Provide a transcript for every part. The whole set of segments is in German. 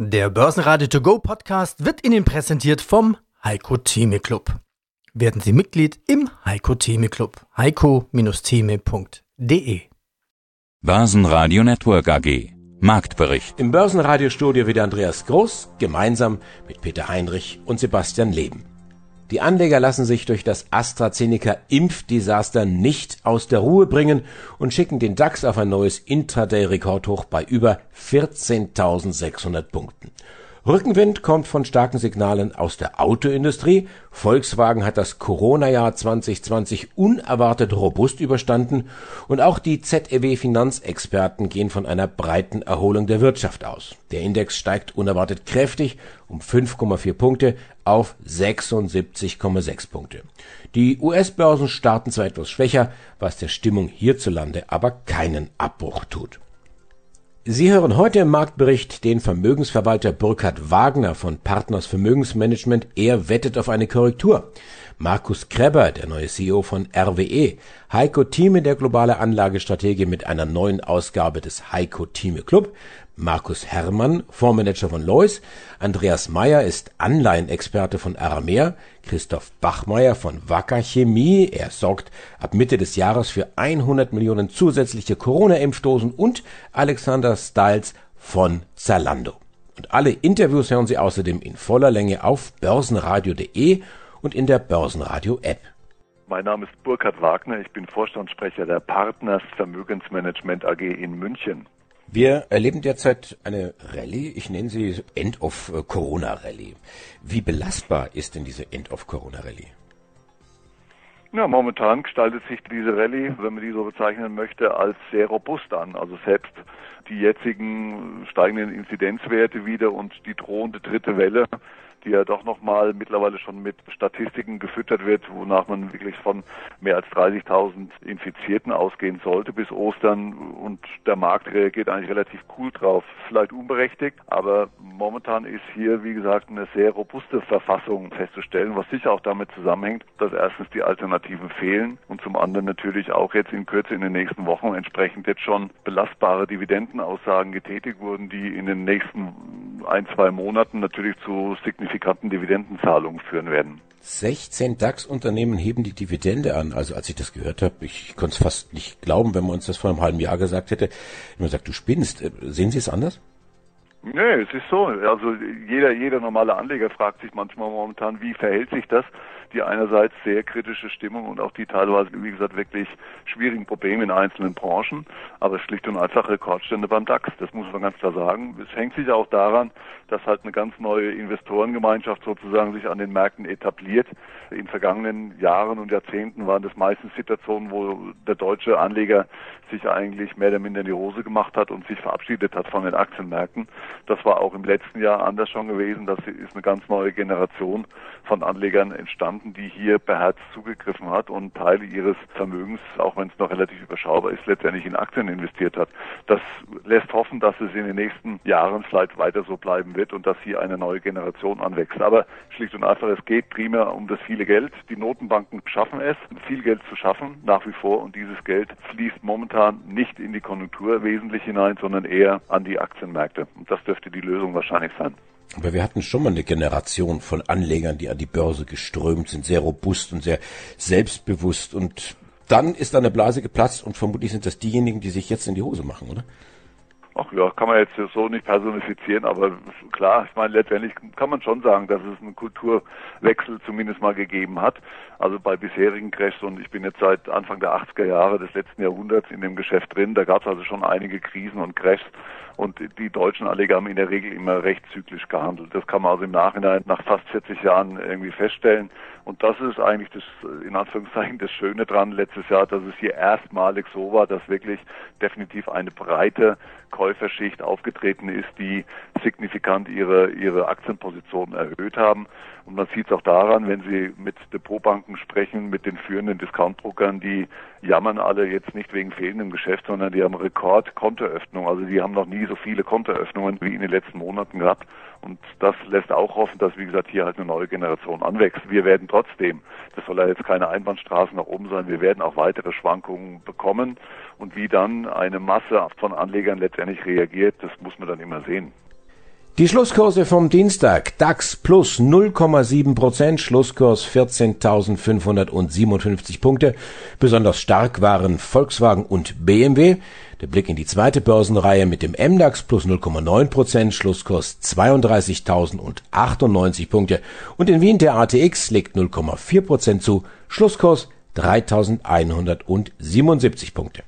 Der Börsenradio To Go Podcast wird Ihnen präsentiert vom Heiko Theme Club. Werden Sie Mitglied im Heiko Theme Club. heiko-theme.de Börsenradio Network AG Marktbericht. Im Börsenradiostudio wieder Andreas Groß, gemeinsam mit Peter Heinrich und Sebastian Leben. Die Anleger lassen sich durch das AstraZeneca-Impfdesaster nicht aus der Ruhe bringen und schicken den DAX auf ein neues Intraday-Rekordhoch bei über 14.600 Punkten. Rückenwind kommt von starken Signalen aus der Autoindustrie. Volkswagen hat das Corona-Jahr 2020 unerwartet robust überstanden und auch die ZEW-Finanzexperten gehen von einer breiten Erholung der Wirtschaft aus. Der Index steigt unerwartet kräftig um 5,4 Punkte auf 76,6 Punkte. Die US-Börsen starten zwar etwas schwächer, was der Stimmung hierzulande aber keinen Abbruch tut. Sie hören heute im Marktbericht den Vermögensverwalter Burkhard Wagner von Partners Vermögensmanagement. Er wettet auf eine Korrektur. Markus Kreber, der neue CEO von RWE. Heiko Thieme, der globale Anlagestratege mit einer neuen Ausgabe des Heiko Thieme Club. Markus Herrmann, Fondsmanager von Lois, Andreas Meyer ist Anleihenexperte von Aramea, Christoph Bachmeier von Wacker Chemie, er sorgt ab Mitte des Jahres für 100 Millionen zusätzliche Corona-Impfdosen und Alexander Stiles von Zalando. Und alle Interviews hören Sie außerdem in voller Länge auf börsenradio.de und in der Börsenradio-App. Mein Name ist Burkhard Wagner, ich bin Vorstandssprecher der Partners Vermögensmanagement AG in München. Wir erleben derzeit eine Rallye, ich nenne sie End of Corona Rallye. Wie belastbar ist denn diese End of Corona Rallye? Ja, momentan gestaltet sich diese Rallye, wenn man die so bezeichnen möchte, als sehr robust an. Also selbst die jetzigen steigenden Inzidenzwerte wieder und die drohende dritte Welle die ja doch nochmal mittlerweile schon mit Statistiken gefüttert wird, wonach man wirklich von mehr als 30.000 Infizierten ausgehen sollte bis Ostern und der Markt reagiert eigentlich relativ cool drauf. Vielleicht unberechtigt, aber momentan ist hier, wie gesagt, eine sehr robuste Verfassung festzustellen, was sicher auch damit zusammenhängt, dass erstens die Alternativen fehlen und zum anderen natürlich auch jetzt in Kürze in den nächsten Wochen entsprechend jetzt schon belastbare Dividendenaussagen getätigt wurden, die in den nächsten ein, zwei Monaten natürlich zu signifikanten Dividendenzahlungen führen werden. 16 DAX-Unternehmen heben die Dividende an. Also als ich das gehört habe, ich konnte es fast nicht glauben, wenn man uns das vor einem halben Jahr gesagt hätte. Habe gesagt, du spinnst. Äh, sehen Sie es anders? Nee, es ist so. Also jeder, jeder normale Anleger fragt sich manchmal momentan, wie verhält sich das? Die einerseits sehr kritische Stimmung und auch die teilweise, wie gesagt, wirklich schwierigen Probleme in einzelnen Branchen, aber schlicht und einfach Rekordstände beim DAX. Das muss man ganz klar sagen. Es hängt sich auch daran, dass halt eine ganz neue Investorengemeinschaft sozusagen sich an den Märkten etabliert. In vergangenen Jahren und Jahrzehnten waren das meistens Situationen, wo der deutsche Anleger sich eigentlich mehr oder minder in die Hose gemacht hat und sich verabschiedet hat von den Aktienmärkten. Das war auch im letzten Jahr anders schon gewesen. Das ist eine ganz neue Generation von Anlegern entstanden, die hier beherzt zugegriffen hat und Teile ihres Vermögens, auch wenn es noch relativ überschaubar ist, letztendlich in Aktien investiert hat. Das lässt hoffen, dass es in den nächsten Jahren vielleicht weiter so bleiben wird und dass hier eine neue Generation anwächst. Aber schlicht und einfach, es geht primär um das viele Geld. Die Notenbanken schaffen es, viel Geld zu schaffen, nach wie vor. Und dieses Geld fließt momentan nicht in die Konjunktur wesentlich hinein, sondern eher an die Aktienmärkte. Und das dürfte die Lösung wahrscheinlich sein. Aber wir hatten schon mal eine Generation von Anlegern, die an die Börse geströmt sind, sehr robust und sehr selbstbewusst. Und dann ist eine Blase geplatzt und vermutlich sind das diejenigen, die sich jetzt in die Hose machen, oder? Ach ja, kann man jetzt so nicht personifizieren, aber klar, ich meine, letztendlich kann man schon sagen, dass es einen Kulturwechsel zumindest mal gegeben hat. Also bei bisherigen Crashs und ich bin jetzt seit Anfang der 80er Jahre des letzten Jahrhunderts in dem Geschäft drin, da gab es also schon einige Krisen und Crashs und die deutschen Anleger haben in der Regel immer recht zyklisch gehandelt. Das kann man also im Nachhinein nach fast 40 Jahren irgendwie feststellen. Und das ist eigentlich das, in Anführungszeichen, das Schöne dran letztes Jahr, dass es hier erstmalig so war, dass wirklich definitiv eine breite Käuferschicht aufgetreten ist, die signifikant ihre, ihre Aktienpositionen erhöht haben. Und man sieht es auch daran, wenn Sie mit Depotbanken sprechen, mit den führenden Discountbrokern, die jammern alle jetzt nicht wegen fehlendem Geschäft, sondern die haben Rekordkontoöffnung. Also die haben noch nie so viele Kontoöffnungen wie in den letzten Monaten gehabt. Und das lässt auch hoffen, dass, wie gesagt, hier halt eine neue Generation anwächst. Wir werden trotzdem, das soll ja jetzt keine Einbahnstraße nach oben sein, wir werden auch weitere Schwankungen bekommen. Und wie dann eine Masse von Anlegern letztendlich reagiert, das muss man dann immer sehen. Die Schlusskurse vom Dienstag. DAX plus 0,7 Prozent, Schlusskurs 14.557 Punkte. Besonders stark waren Volkswagen und BMW. Der Blick in die zweite Börsenreihe mit dem MDAX plus 0,9 Prozent, Schlusskurs 32.098 Punkte. Und in Wien der ATX legt 0,4 Prozent zu, Schlusskurs 3.177 Punkte.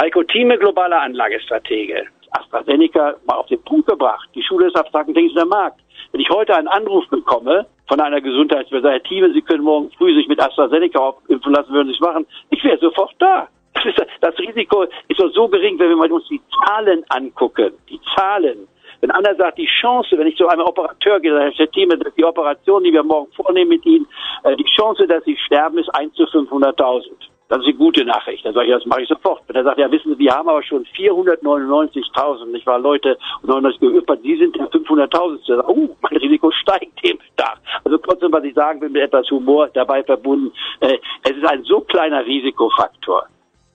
Heiko Thieme, globaler Anlagestratege. AstraZeneca mal auf den Punkt gebracht. Die Schule des abstrakten Denkens der Markt. Wenn ich heute einen Anruf bekomme von einer Thieme, Sie können morgen früh sich mit AstraZeneca impfen lassen, würden Sie es machen, ich wäre sofort da. Das, ist, das Risiko ist doch so gering, wenn wir uns die Zahlen angucken. Die Zahlen. Wenn einer sagt, die Chance, wenn ich zu einem Operateur gehe, Herr Thieme, die Operation, die wir morgen vornehmen mit Ihnen, äh, die Chance, dass Sie sterben, ist 1 zu 500.000. Das ist eine gute Nachricht. Dann sage ich, das mache ich sofort. Wenn er sagt, ja, wissen Sie, wir haben aber schon 499.000, nicht wahr, Leute, und 99 geüppert, Sie sind der 500.000. Uh, mein Risiko steigt dem Tag. Also trotzdem, was ich sagen will, mit etwas Humor dabei verbunden, äh, es ist ein so kleiner Risikofaktor,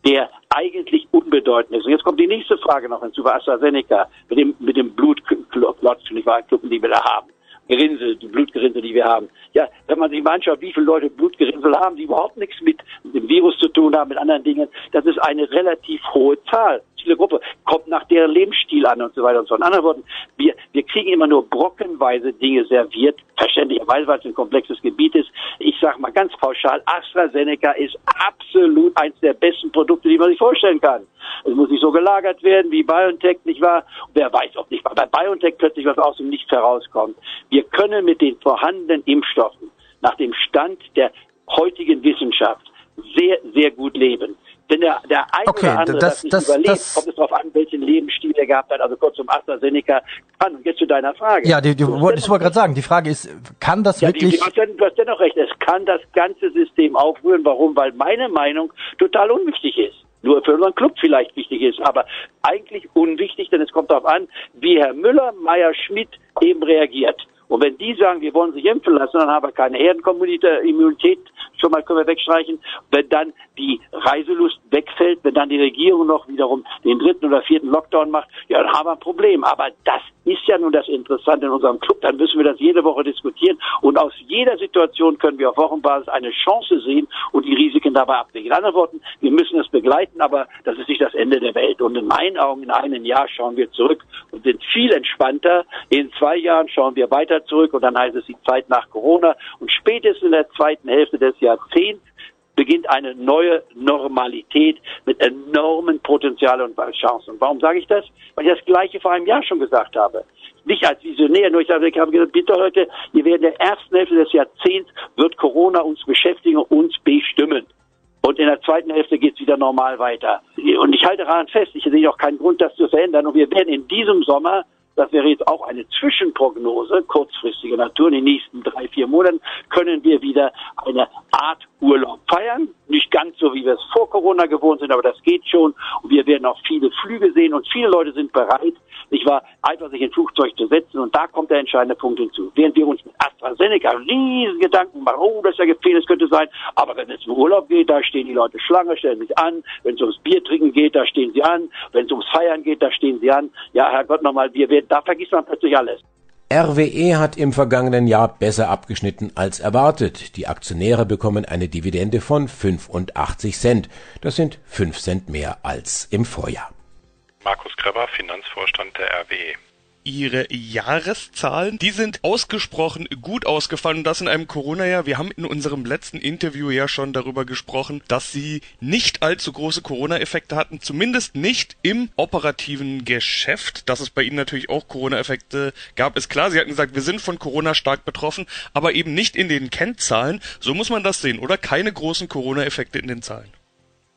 der eigentlich unbedeutend ist. Und jetzt kommt die nächste Frage noch hinzu bei AstraZeneca, mit dem, mit dem Blutklotz, nicht wahr, die wir da haben. Gerinnsel, die Blutgerinnsel, die wir haben. Ja, wenn man sich mal anschaut, wie viele Leute Blutgerinnsel haben, die überhaupt nichts mit dem Virus zu tun haben, mit anderen Dingen, das ist eine relativ hohe Zahl. Diese Gruppe kommt nach deren Lebensstil an und so weiter und so. In anderen Worten, wir, wir kriegen immer nur brockenweise Dinge serviert, verständlicherweise, weil es ein komplexes Gebiet ist. Ich sage mal ganz pauschal, AstraZeneca ist absolut eines der besten Produkte, die man sich vorstellen kann. Es muss nicht so gelagert werden wie BioNTech, nicht wahr? wer weiß, ob nicht bei BioNTech plötzlich was aus dem Nichts herauskommt. Wir können mit den vorhandenen Impfstoffen nach dem Stand der heutigen Wissenschaft sehr, sehr gut leben. Wenn der, der eine okay, oder andere das, das nicht das, überlebt, das, kommt es darauf an, welchen Lebensstil er gehabt hat. Also kurz zum AstraZeneca kann. Und jetzt zu deiner Frage. Ja, die, die, Du wollte ich wollte gerade sagen, die Frage ist, kann das ja, die, wirklich... die, du, hast, den- du hast dennoch recht, es kann das ganze System aufrühren. Warum? Weil meine Meinung total unwichtig ist. Nur für unseren Club vielleicht wichtig ist, aber eigentlich unwichtig, denn es kommt darauf an, wie Herr Müller, Meier, Schmidt eben reagiert. Und wenn die sagen, wir wollen sich impfen lassen, dann haben wir keine Herdenimmunität, schon mal können wir wegstreichen. Wenn dann die Reiselust wegfällt, wenn dann die Regierung noch wiederum den dritten oder vierten Lockdown macht, ja, dann haben wir ein Problem. Aber das ist ja nun das Interessante in unserem Club. Dann müssen wir das jede Woche diskutieren. Und aus jeder Situation können wir auf Wochenbasis eine Chance sehen und die Risiken dabei abwägen. In anderen Worten, wir müssen es begleiten, aber das ist nicht das Ende der Welt. Und in meinen Augen, in einem Jahr schauen wir zurück sind viel entspannter. In zwei Jahren schauen wir weiter zurück und dann heißt es die Zeit nach Corona. Und spätestens in der zweiten Hälfte des Jahrzehnts beginnt eine neue Normalität mit enormen Potenzial und Chancen. Warum sage ich das? Weil ich das Gleiche vor einem Jahr schon gesagt habe. Nicht als Visionär, nur ich habe gesagt, bitte Leute, ihr werdet in der ersten Hälfte des Jahrzehnts wird Corona uns beschäftigen, uns bestimmen. Und in der zweiten Hälfte geht es wieder normal weiter. Und ich halte daran fest, ich sehe auch keinen Grund, das zu verändern. Und wir werden in diesem Sommer das wäre jetzt auch eine Zwischenprognose, kurzfristige Natur. In den nächsten drei, vier Monaten können wir wieder eine Art Urlaub feiern. Nicht ganz so, wie wir es vor Corona gewohnt sind, aber das geht schon. Und wir werden auch viele Flüge sehen und viele Leute sind bereit, nicht wahr, einfach sich ins Flugzeug zu setzen. Und da kommt der entscheidende Punkt hinzu. Während wir uns mit AstraZeneca riesen Gedanken machen, oh, das ist ja gefährlich, könnte sein. Aber wenn es um Urlaub geht, da stehen die Leute Schlange, stellen sich an. Wenn es ums Bier trinken geht, da stehen sie an. Wenn es ums Feiern geht, da stehen sie an. Ja, Herrgott, nochmal, wir werden, da vergisst man plötzlich alles. RWE hat im vergangenen Jahr besser abgeschnitten als erwartet. Die Aktionäre bekommen eine Dividende von 85 Cent. Das sind 5 Cent mehr als im Vorjahr. Markus Kreber, Finanzvorstand der. RWE. Ihre Jahreszahlen. Die sind ausgesprochen gut ausgefallen das in einem Corona-Jahr. Wir haben in unserem letzten Interview ja schon darüber gesprochen, dass sie nicht allzu große Corona-Effekte hatten, zumindest nicht im operativen Geschäft. Dass es bei ihnen natürlich auch Corona-Effekte gab, ist klar. Sie hatten gesagt, wir sind von Corona stark betroffen, aber eben nicht in den Kennzahlen. So muss man das sehen, oder? Keine großen Corona-Effekte in den Zahlen.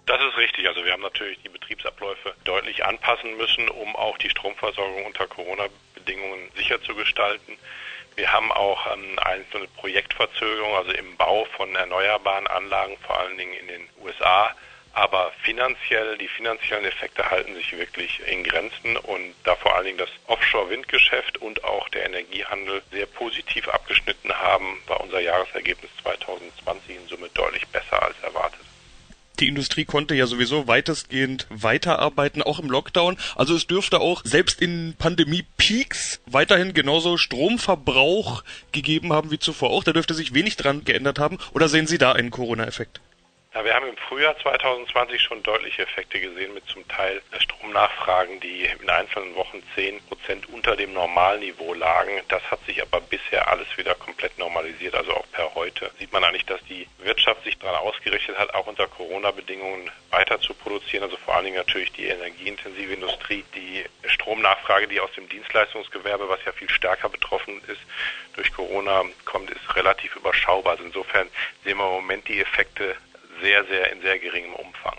Das ist richtig. Also wir haben natürlich die Betriebsabläufe deutlich anpassen müssen, um auch die Stromversorgung unter Corona-Bedingungen sicher zu gestalten. Wir haben auch ähm, einzelne Projektverzögerungen, also im Bau von erneuerbaren Anlagen, vor allen Dingen in den USA. Aber finanziell, die finanziellen Effekte halten sich wirklich in Grenzen und da vor allen Dingen das Offshore-Windgeschäft und auch der Energiehandel sehr positiv abgeschnitten haben, war unser Jahresergebnis 2020 in Summe deutlich besser als erwartet. Die Industrie konnte ja sowieso weitestgehend weiterarbeiten, auch im Lockdown. Also es dürfte auch selbst in Pandemie-Peaks weiterhin genauso Stromverbrauch gegeben haben wie zuvor auch. Da dürfte sich wenig dran geändert haben. Oder sehen Sie da einen Corona-Effekt? Ja, wir haben im Frühjahr 2020 schon deutliche Effekte gesehen mit zum Teil Stromnachfragen, die in einzelnen Wochen 10 Prozent unter dem Normalniveau lagen. Das hat sich aber bisher alles wieder komplett normalisiert. Also auch per heute sieht man eigentlich, dass die Wirtschaft sich daran ausgerichtet hat, auch unter Corona-Bedingungen weiter zu produzieren. Also vor allen Dingen natürlich die energieintensive Industrie. Die Stromnachfrage, die aus dem Dienstleistungsgewerbe, was ja viel stärker betroffen ist, durch Corona kommt, ist relativ überschaubar. Also insofern sehen wir im Moment die Effekte sehr, sehr in sehr geringem Umfang.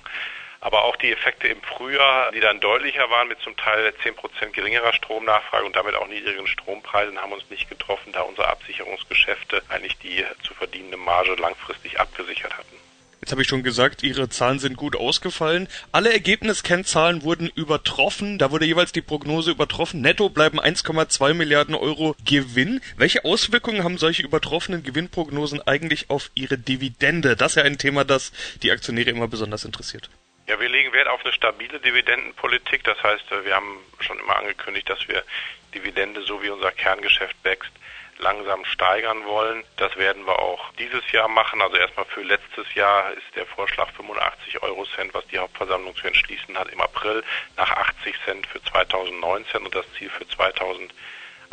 Aber auch die Effekte im Frühjahr, die dann deutlicher waren mit zum Teil 10% geringerer Stromnachfrage und damit auch niedrigen Strompreisen, haben uns nicht getroffen, da unsere Absicherungsgeschäfte eigentlich die zu verdienende Marge langfristig abgesichert hatten. Jetzt habe ich schon gesagt, Ihre Zahlen sind gut ausgefallen. Alle Ergebniskennzahlen wurden übertroffen. Da wurde jeweils die Prognose übertroffen. Netto bleiben 1,2 Milliarden Euro Gewinn. Welche Auswirkungen haben solche übertroffenen Gewinnprognosen eigentlich auf Ihre Dividende? Das ist ja ein Thema, das die Aktionäre immer besonders interessiert. Ja, wir legen Wert auf eine stabile Dividendenpolitik. Das heißt, wir haben schon immer angekündigt, dass wir Dividende, so wie unser Kerngeschäft wächst, langsam steigern wollen. Das werden wir auch dieses Jahr machen. Also erstmal für letztes Jahr ist der Vorschlag 85 Euro Cent, was die Hauptversammlung zu entschließen hat, im April nach 80 Cent für 2019 und das Ziel für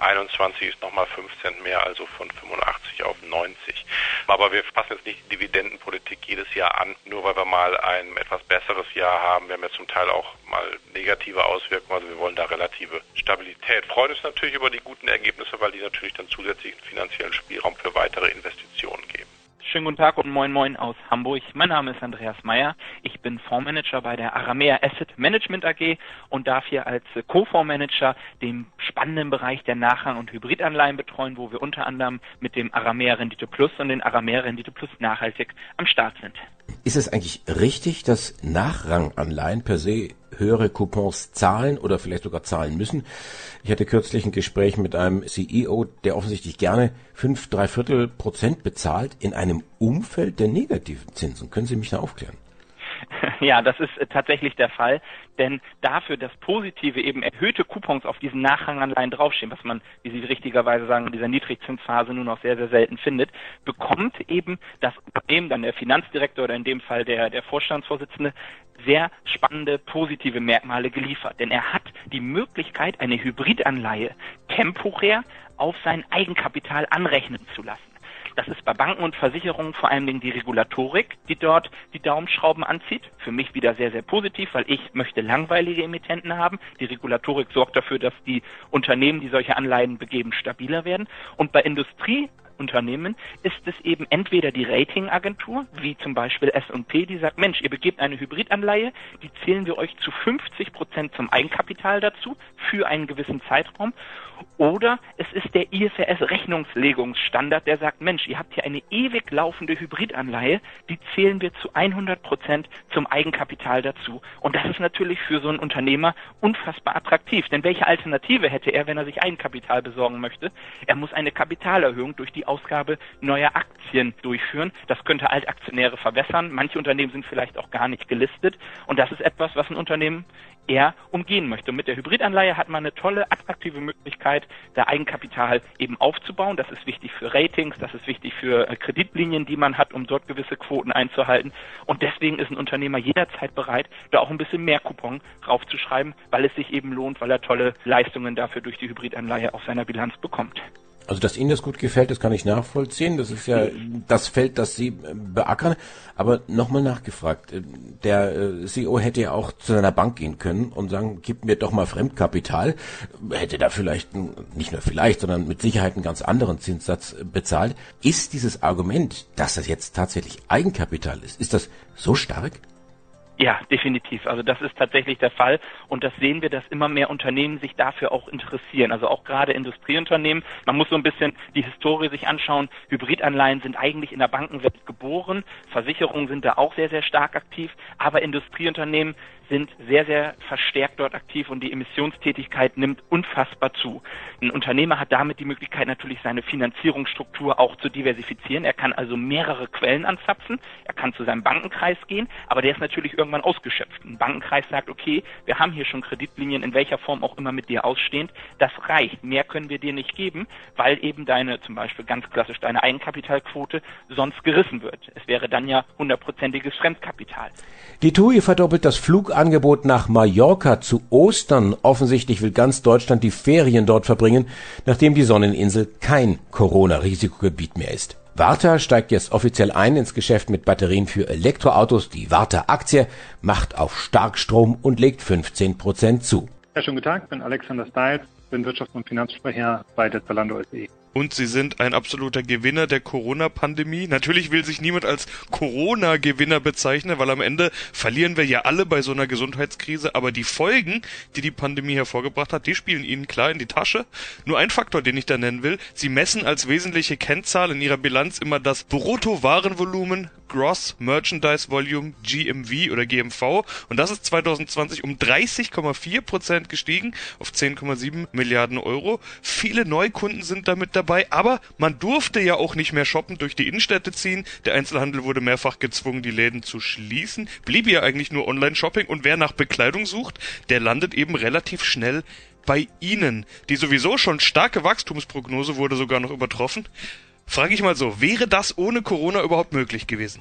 2021 ist nochmal 5 Cent mehr, also von 85 auf 90. Aber wir passen jetzt nicht die Dividendenpolitik jedes Jahr an, nur weil wir mal ein etwas besseres Jahr haben. Wir haben ja zum Teil auch mal negative Auswirkungen, also wir wollen da relative Stabilität. Freuen uns natürlich über die guten Ergebnisse, weil die natürlich dann zusätzlichen finanziellen Spielraum für weitere Investitionen geben. Schönen guten Tag und moin moin aus Hamburg. Mein Name ist Andreas Meyer. Ich bin Fondsmanager bei der Aramea Asset Management AG und darf hier als Co-Fondsmanager den spannenden Bereich der Nachrang- und Hybridanleihen betreuen, wo wir unter anderem mit dem Aramea Rendite Plus und den Aramea Rendite Plus nachhaltig am Start sind. Ist es eigentlich richtig, dass Nachranganleihen per se höhere Coupons zahlen oder vielleicht sogar zahlen müssen? Ich hatte kürzlich ein Gespräch mit einem CEO, der offensichtlich gerne fünf, drei Viertel Prozent bezahlt in einem Umfeld der negativen Zinsen. Können Sie mich da aufklären? Ja, das ist tatsächlich der Fall, denn dafür, dass positive eben erhöhte Coupons auf diesen Nachranganleihen draufstehen, was man, wie Sie richtigerweise sagen, in dieser Niedrigzinsphase nur noch sehr, sehr selten findet, bekommt eben das Unternehmen, dann der Finanzdirektor oder in dem Fall der, der Vorstandsvorsitzende, sehr spannende positive Merkmale geliefert. Denn er hat die Möglichkeit, eine Hybridanleihe temporär auf sein Eigenkapital anrechnen zu lassen. Das ist bei Banken und Versicherungen vor allen Dingen die Regulatorik, die dort die Daumenschrauben anzieht. Für mich wieder sehr, sehr positiv, weil ich möchte langweilige Emittenten haben. Die Regulatorik sorgt dafür, dass die Unternehmen, die solche Anleihen begeben, stabiler werden. Und bei Industrie Unternehmen ist es eben entweder die Ratingagentur, wie zum Beispiel S&P, die sagt, Mensch, ihr begebt eine Hybridanleihe, die zählen wir euch zu 50 Prozent zum Eigenkapital dazu für einen gewissen Zeitraum. Oder es ist der IFRS Rechnungslegungsstandard, der sagt, Mensch, ihr habt hier eine ewig laufende Hybridanleihe, die zählen wir zu 100 Prozent zum Eigenkapital dazu. Und das ist natürlich für so einen Unternehmer unfassbar attraktiv. Denn welche Alternative hätte er, wenn er sich Eigenkapital besorgen möchte? Er muss eine Kapitalerhöhung durch die Ausgabe neuer Aktien durchführen. Das könnte Altaktionäre verwässern. Manche Unternehmen sind vielleicht auch gar nicht gelistet. Und das ist etwas, was ein Unternehmen eher umgehen möchte. Und mit der Hybridanleihe hat man eine tolle, attraktive Möglichkeit, da Eigenkapital eben aufzubauen. Das ist wichtig für Ratings, das ist wichtig für äh, Kreditlinien, die man hat, um dort gewisse Quoten einzuhalten. Und deswegen ist ein Unternehmer jederzeit bereit, da auch ein bisschen mehr Coupon draufzuschreiben, weil es sich eben lohnt, weil er tolle Leistungen dafür durch die Hybridanleihe auf seiner Bilanz bekommt. Also, dass Ihnen das gut gefällt, das kann ich nachvollziehen. Das ist ja das Feld, das Sie äh, beackern. Aber nochmal nachgefragt. Äh, der äh, CEO hätte ja auch zu seiner Bank gehen können und sagen, gib mir doch mal Fremdkapital. Hätte da vielleicht, nicht nur vielleicht, sondern mit Sicherheit einen ganz anderen Zinssatz bezahlt. Ist dieses Argument, dass das jetzt tatsächlich Eigenkapital ist, ist das so stark? Ja, definitiv. Also das ist tatsächlich der Fall und das sehen wir, dass immer mehr Unternehmen sich dafür auch interessieren. Also auch gerade Industrieunternehmen. Man muss so ein bisschen die Historie sich anschauen. Hybridanleihen sind eigentlich in der Bankenwelt geboren. Versicherungen sind da auch sehr, sehr stark aktiv. Aber Industrieunternehmen sind sehr, sehr verstärkt dort aktiv und die Emissionstätigkeit nimmt unfassbar zu. Ein Unternehmer hat damit die Möglichkeit natürlich seine Finanzierungsstruktur auch zu diversifizieren. Er kann also mehrere Quellen anzapfen. Er kann zu seinem Bankenkreis gehen, aber der ist natürlich irgendwann ausgeschöpft. Ein Bankenkreis sagt, okay, wir haben hier schon Kreditlinien in welcher Form auch immer mit dir ausstehend. Das reicht. Mehr können wir dir nicht geben, weil eben deine, zum Beispiel ganz klassisch deine Eigenkapitalquote sonst gerissen wird. Es wäre dann ja hundertprozentiges Fremdkapital. Die TUI verdoppelt das Flugangebot nach Mallorca zu Ostern. Offensichtlich will ganz Deutschland die Ferien dort verbringen, nachdem die Sonneninsel kein Corona-Risikogebiet mehr ist. Warta steigt jetzt offiziell ein ins Geschäft mit Batterien für Elektroautos. Die Warta-Aktie macht auf Starkstrom und legt 15 Prozent zu. Ja, schönen guten Tag, ich bin Alexander Stiles, bin Wirtschafts- und Finanzsprecher bei der Zalando SE. Und sie sind ein absoluter Gewinner der Corona-Pandemie. Natürlich will sich niemand als Corona-Gewinner bezeichnen, weil am Ende verlieren wir ja alle bei so einer Gesundheitskrise. Aber die Folgen, die die Pandemie hervorgebracht hat, die spielen ihnen klar in die Tasche. Nur ein Faktor, den ich da nennen will. Sie messen als wesentliche Kennzahl in ihrer Bilanz immer das Bruttowarenvolumen Gross Merchandise Volume GMV oder GMV und das ist 2020 um 30,4 Prozent gestiegen auf 10,7 Milliarden Euro. Viele Neukunden sind damit dabei, aber man durfte ja auch nicht mehr shoppen, durch die Innenstädte ziehen. Der Einzelhandel wurde mehrfach gezwungen, die Läden zu schließen. Blieb ja eigentlich nur Online-Shopping und wer nach Bekleidung sucht, der landet eben relativ schnell bei Ihnen. Die sowieso schon starke Wachstumsprognose wurde sogar noch übertroffen. Frage ich mal so, wäre das ohne Corona überhaupt möglich gewesen?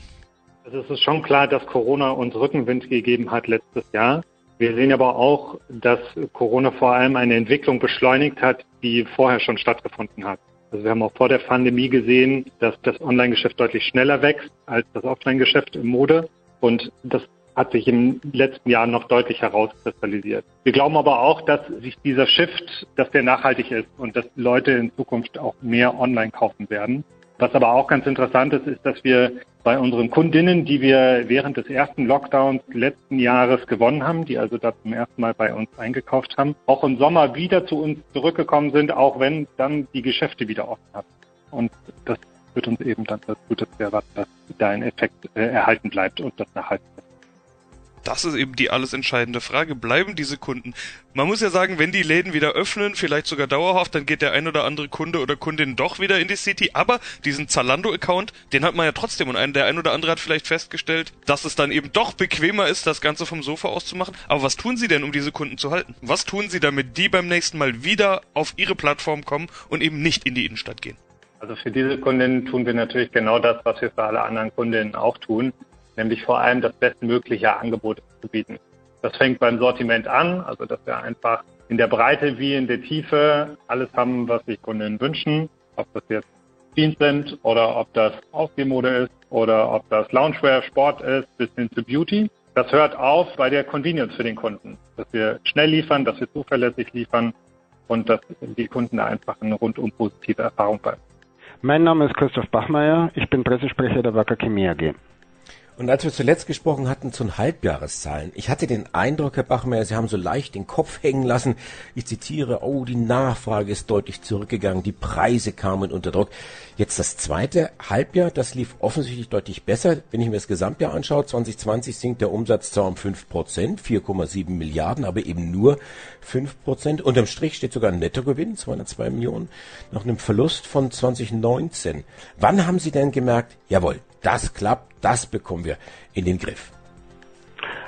Also es ist schon klar, dass Corona uns Rückenwind gegeben hat letztes Jahr. Wir sehen aber auch, dass Corona vor allem eine Entwicklung beschleunigt hat, die vorher schon stattgefunden hat. Also wir haben auch vor der Pandemie gesehen, dass das Online-Geschäft deutlich schneller wächst als das Offline-Geschäft im Mode. Und das hat sich im letzten Jahr noch deutlich herauskristallisiert. Wir glauben aber auch, dass sich dieser Shift, dass der nachhaltig ist und dass Leute in Zukunft auch mehr online kaufen werden. Was aber auch ganz interessant ist, ist, dass wir bei unseren Kundinnen, die wir während des ersten Lockdowns letzten Jahres gewonnen haben, die also da zum ersten Mal bei uns eingekauft haben, auch im Sommer wieder zu uns zurückgekommen sind, auch wenn dann die Geschäfte wieder offen hatten. Und das führt uns eben dann dazu, dass wir erwarten, dass da ein Effekt äh, erhalten bleibt und das nachhaltig ist. Das ist eben die alles entscheidende Frage. Bleiben diese Kunden? Man muss ja sagen, wenn die Läden wieder öffnen, vielleicht sogar dauerhaft, dann geht der ein oder andere Kunde oder Kundin doch wieder in die City. Aber diesen Zalando-Account, den hat man ja trotzdem. Und der ein oder andere hat vielleicht festgestellt, dass es dann eben doch bequemer ist, das Ganze vom Sofa aus zu machen. Aber was tun Sie denn, um diese Kunden zu halten? Was tun Sie, damit die beim nächsten Mal wieder auf Ihre Plattform kommen und eben nicht in die Innenstadt gehen? Also für diese Kundinnen tun wir natürlich genau das, was wir für alle anderen Kundinnen auch tun nämlich vor allem das bestmögliche Angebot zu bieten. Das fängt beim Sortiment an, also dass wir einfach in der Breite wie in der Tiefe alles haben, was sich Kunden wünschen, ob das jetzt Jeans sind oder ob das Ausgehmode ist oder ob das Loungewear, Sport ist, bis hin zu Beauty. Das hört auf bei der Convenience für den Kunden, dass wir schnell liefern, dass wir zuverlässig liefern und dass die Kunden einfach eine rundum positive Erfahrung bleiben. Mein Name ist Christoph Bachmeier, ich bin Pressesprecher der Wacker Chemie AG. Und als wir zuletzt gesprochen hatten zu den Halbjahreszahlen, ich hatte den Eindruck, Herr Bachmeier, Sie haben so leicht den Kopf hängen lassen. Ich zitiere, oh, die Nachfrage ist deutlich zurückgegangen, die Preise kamen unter Druck. Jetzt das zweite Halbjahr, das lief offensichtlich deutlich besser. Wenn ich mir das Gesamtjahr anschaue, 2020 sinkt der Umsatz zwar um 5 Prozent, 4,7 Milliarden, aber eben nur 5 Prozent. Unterm Strich steht sogar ein Nettogewinn, 202 Millionen, nach einem Verlust von 2019. Wann haben Sie denn gemerkt, jawohl, das klappt, das bekommen wir in den Griff.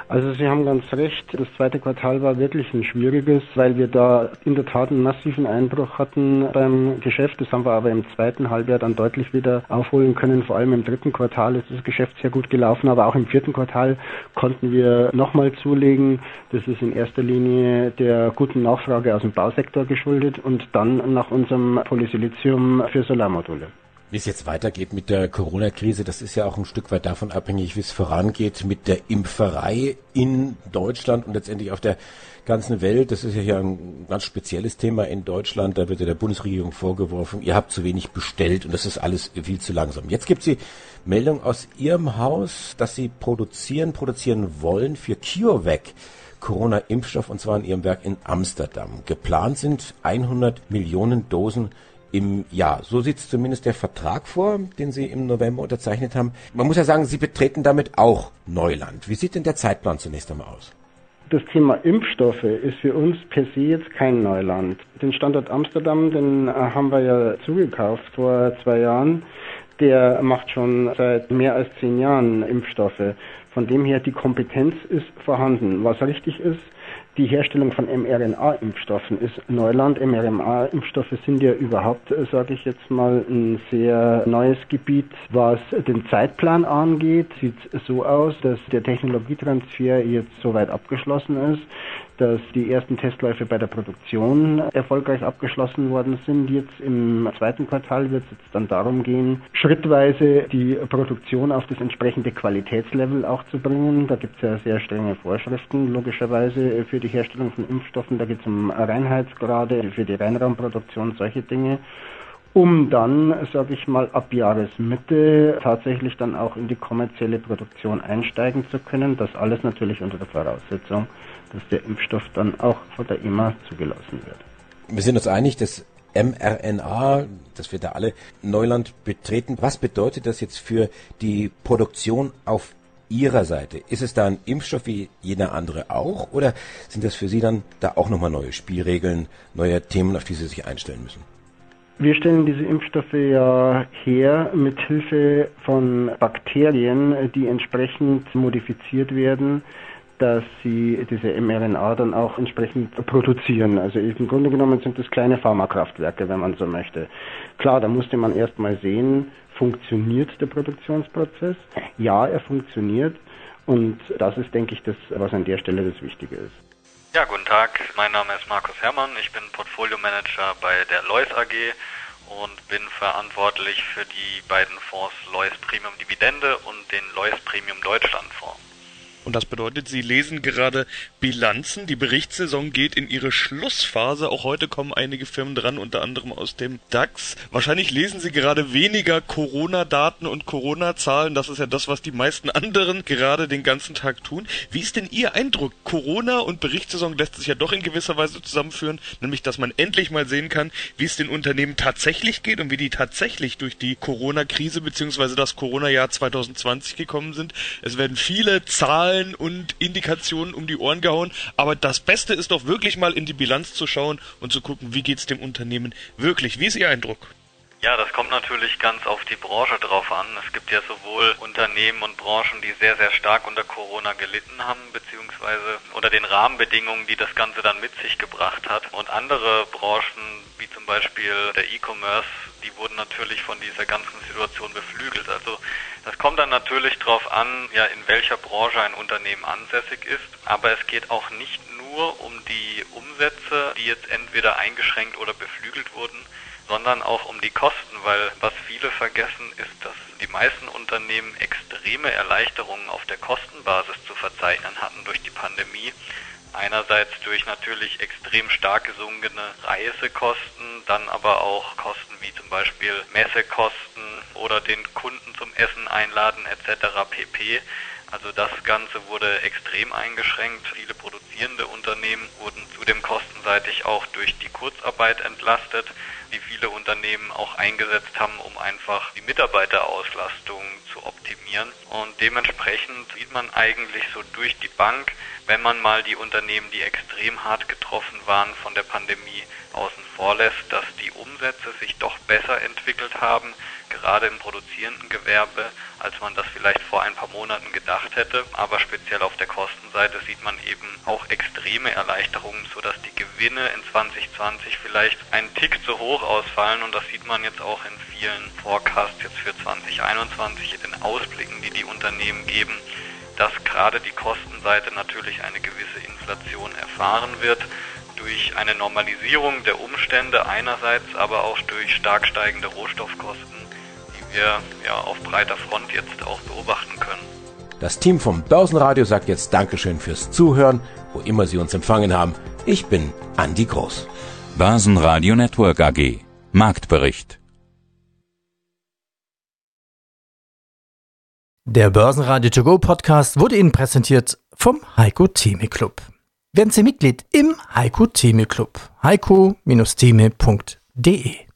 Also Sie haben ganz recht, das zweite Quartal war wirklich ein schwieriges, weil wir da in der Tat einen massiven Einbruch hatten beim Geschäft. Das haben wir aber im zweiten Halbjahr dann deutlich wieder aufholen können. Vor allem im dritten Quartal ist das Geschäft sehr gut gelaufen, aber auch im vierten Quartal konnten wir nochmal zulegen. Das ist in erster Linie der guten Nachfrage aus dem Bausektor geschuldet und dann nach unserem Polysilizium für Solarmodule. Wie es jetzt weitergeht mit der Corona-Krise, das ist ja auch ein Stück weit davon abhängig, wie es vorangeht mit der Impferei in Deutschland und letztendlich auf der ganzen Welt. Das ist ja hier ein ganz spezielles Thema in Deutschland. Da wird ja der Bundesregierung vorgeworfen, ihr habt zu wenig bestellt und das ist alles viel zu langsam. Jetzt gibt sie Meldung aus Ihrem Haus, dass Sie produzieren, produzieren wollen für CureVac. Corona-Impfstoff und zwar in Ihrem Werk in Amsterdam. Geplant sind 100 Millionen Dosen im Jahr. So sieht zumindest der Vertrag vor, den Sie im November unterzeichnet haben. Man muss ja sagen, Sie betreten damit auch Neuland. Wie sieht denn der Zeitplan zunächst einmal aus? Das Thema Impfstoffe ist für uns per se jetzt kein Neuland. Den Standort Amsterdam, den äh, haben wir ja zugekauft vor zwei Jahren. Der macht schon seit mehr als zehn Jahren Impfstoffe. Von dem her, die Kompetenz ist vorhanden. Was richtig ist, die Herstellung von mRNA-Impfstoffen ist Neuland. mRNA-Impfstoffe sind ja überhaupt, äh, sage ich jetzt mal, ein sehr neues Gebiet. Was den Zeitplan angeht, sieht es so aus, dass der Technologietransfer jetzt soweit abgeschlossen ist dass die ersten Testläufe bei der Produktion erfolgreich abgeschlossen worden sind. Jetzt im zweiten Quartal wird es jetzt dann darum gehen, schrittweise die Produktion auf das entsprechende Qualitätslevel auch zu bringen. Da gibt es ja sehr strenge Vorschriften, logischerweise, für die Herstellung von Impfstoffen. Da geht es um Reinheitsgrade, für die Reinraumproduktion, solche Dinge um dann, sage ich mal, ab Jahresmitte tatsächlich dann auch in die kommerzielle Produktion einsteigen zu können. Das alles natürlich unter der Voraussetzung, dass der Impfstoff dann auch von der EMA zugelassen wird. Wir sind uns einig, dass mRNA, das wird da alle Neuland betreten. Was bedeutet das jetzt für die Produktion auf Ihrer Seite? Ist es da ein Impfstoff wie jeder andere auch oder sind das für Sie dann da auch nochmal neue Spielregeln, neue Themen, auf die Sie sich einstellen müssen? Wir stellen diese Impfstoffe ja her mit Hilfe von Bakterien, die entsprechend modifiziert werden dass sie diese mRNA dann auch entsprechend produzieren. Also im Grunde genommen sind das kleine Pharmakraftwerke, wenn man so möchte. Klar, da musste man erstmal sehen, funktioniert der Produktionsprozess? Ja, er funktioniert. Und das ist, denke ich, das, was an der Stelle das Wichtige ist. Ja, guten Tag. Mein Name ist Markus Herrmann. Ich bin Portfolio Manager bei der Lois AG und bin verantwortlich für die beiden Fonds Lois Premium Dividende und den Lois Premium Deutschland Fonds. Und das bedeutet, Sie lesen gerade Bilanzen. Die Berichtssaison geht in ihre Schlussphase. Auch heute kommen einige Firmen dran, unter anderem aus dem DAX. Wahrscheinlich lesen Sie gerade weniger Corona-Daten und Corona-Zahlen. Das ist ja das, was die meisten anderen gerade den ganzen Tag tun. Wie ist denn Ihr Eindruck? Corona und Berichtssaison lässt sich ja doch in gewisser Weise zusammenführen, nämlich dass man endlich mal sehen kann, wie es den Unternehmen tatsächlich geht und wie die tatsächlich durch die Corona-Krise bzw. das Corona-Jahr 2020 gekommen sind. Es werden viele Zahlen Zahlen und Indikationen um die Ohren gehauen. Aber das Beste ist doch wirklich mal in die Bilanz zu schauen und zu gucken, wie geht es dem Unternehmen wirklich. Wie ist Ihr Eindruck? Ja, das kommt natürlich ganz auf die Branche drauf an. Es gibt ja sowohl Unternehmen und Branchen, die sehr, sehr stark unter Corona gelitten haben, beziehungsweise unter den Rahmenbedingungen, die das Ganze dann mit sich gebracht hat. Und andere Branchen, wie zum Beispiel der E-Commerce, die wurden natürlich von dieser ganzen Situation beflügelt. Also das kommt dann natürlich darauf an, ja, in welcher Branche ein Unternehmen ansässig ist. Aber es geht auch nicht nur um die Umsätze, die jetzt entweder eingeschränkt oder beflügelt wurden, sondern auch um die Kosten, weil was viele vergessen ist, dass die meisten Unternehmen extreme Erleichterungen auf der Kostenbasis zu verzeichnen hatten durch die Pandemie. Einerseits durch natürlich extrem stark gesunkene Reisekosten, dann aber auch Kosten wie zum Beispiel Messekosten oder den Kunden zum Essen einladen etc. pp. Also das Ganze wurde extrem eingeschränkt. Viele produzierende Unternehmen wurden zudem kostenseitig auch durch die Kurzarbeit entlastet die viele Unternehmen auch eingesetzt haben, um einfach die Mitarbeiterauslastung zu optimieren. Und dementsprechend sieht man eigentlich so durch die Bank, wenn man mal die Unternehmen, die extrem hart getroffen waren von der Pandemie, außen vor lässt, dass die Umsätze sich doch besser entwickelt haben, gerade im produzierenden Gewerbe, als man das vielleicht vor ein paar Monaten gedacht hätte. Aber speziell auf der Kostenseite sieht man eben auch extreme Erleichterungen, sodass die Gewinne in 2020 vielleicht einen Tick zu hoch ausfallen. Und das sieht man jetzt auch in vielen Forecasts jetzt für 2021, in den Ausblicken, die die Unternehmen geben dass gerade die Kostenseite natürlich eine gewisse Inflation erfahren wird durch eine Normalisierung der Umstände einerseits, aber auch durch stark steigende Rohstoffkosten wir ja auf breiter Front jetzt auch beobachten können. Das Team vom Börsenradio sagt jetzt Dankeschön fürs Zuhören, wo immer Sie uns empfangen haben. Ich bin Andi Groß. Börsenradio Network AG. Marktbericht. Der Börsenradio To Go Podcast wurde Ihnen präsentiert vom Heiko Theme Club. Werden Sie Mitglied im Heiko Theme Club. heiko-theme.de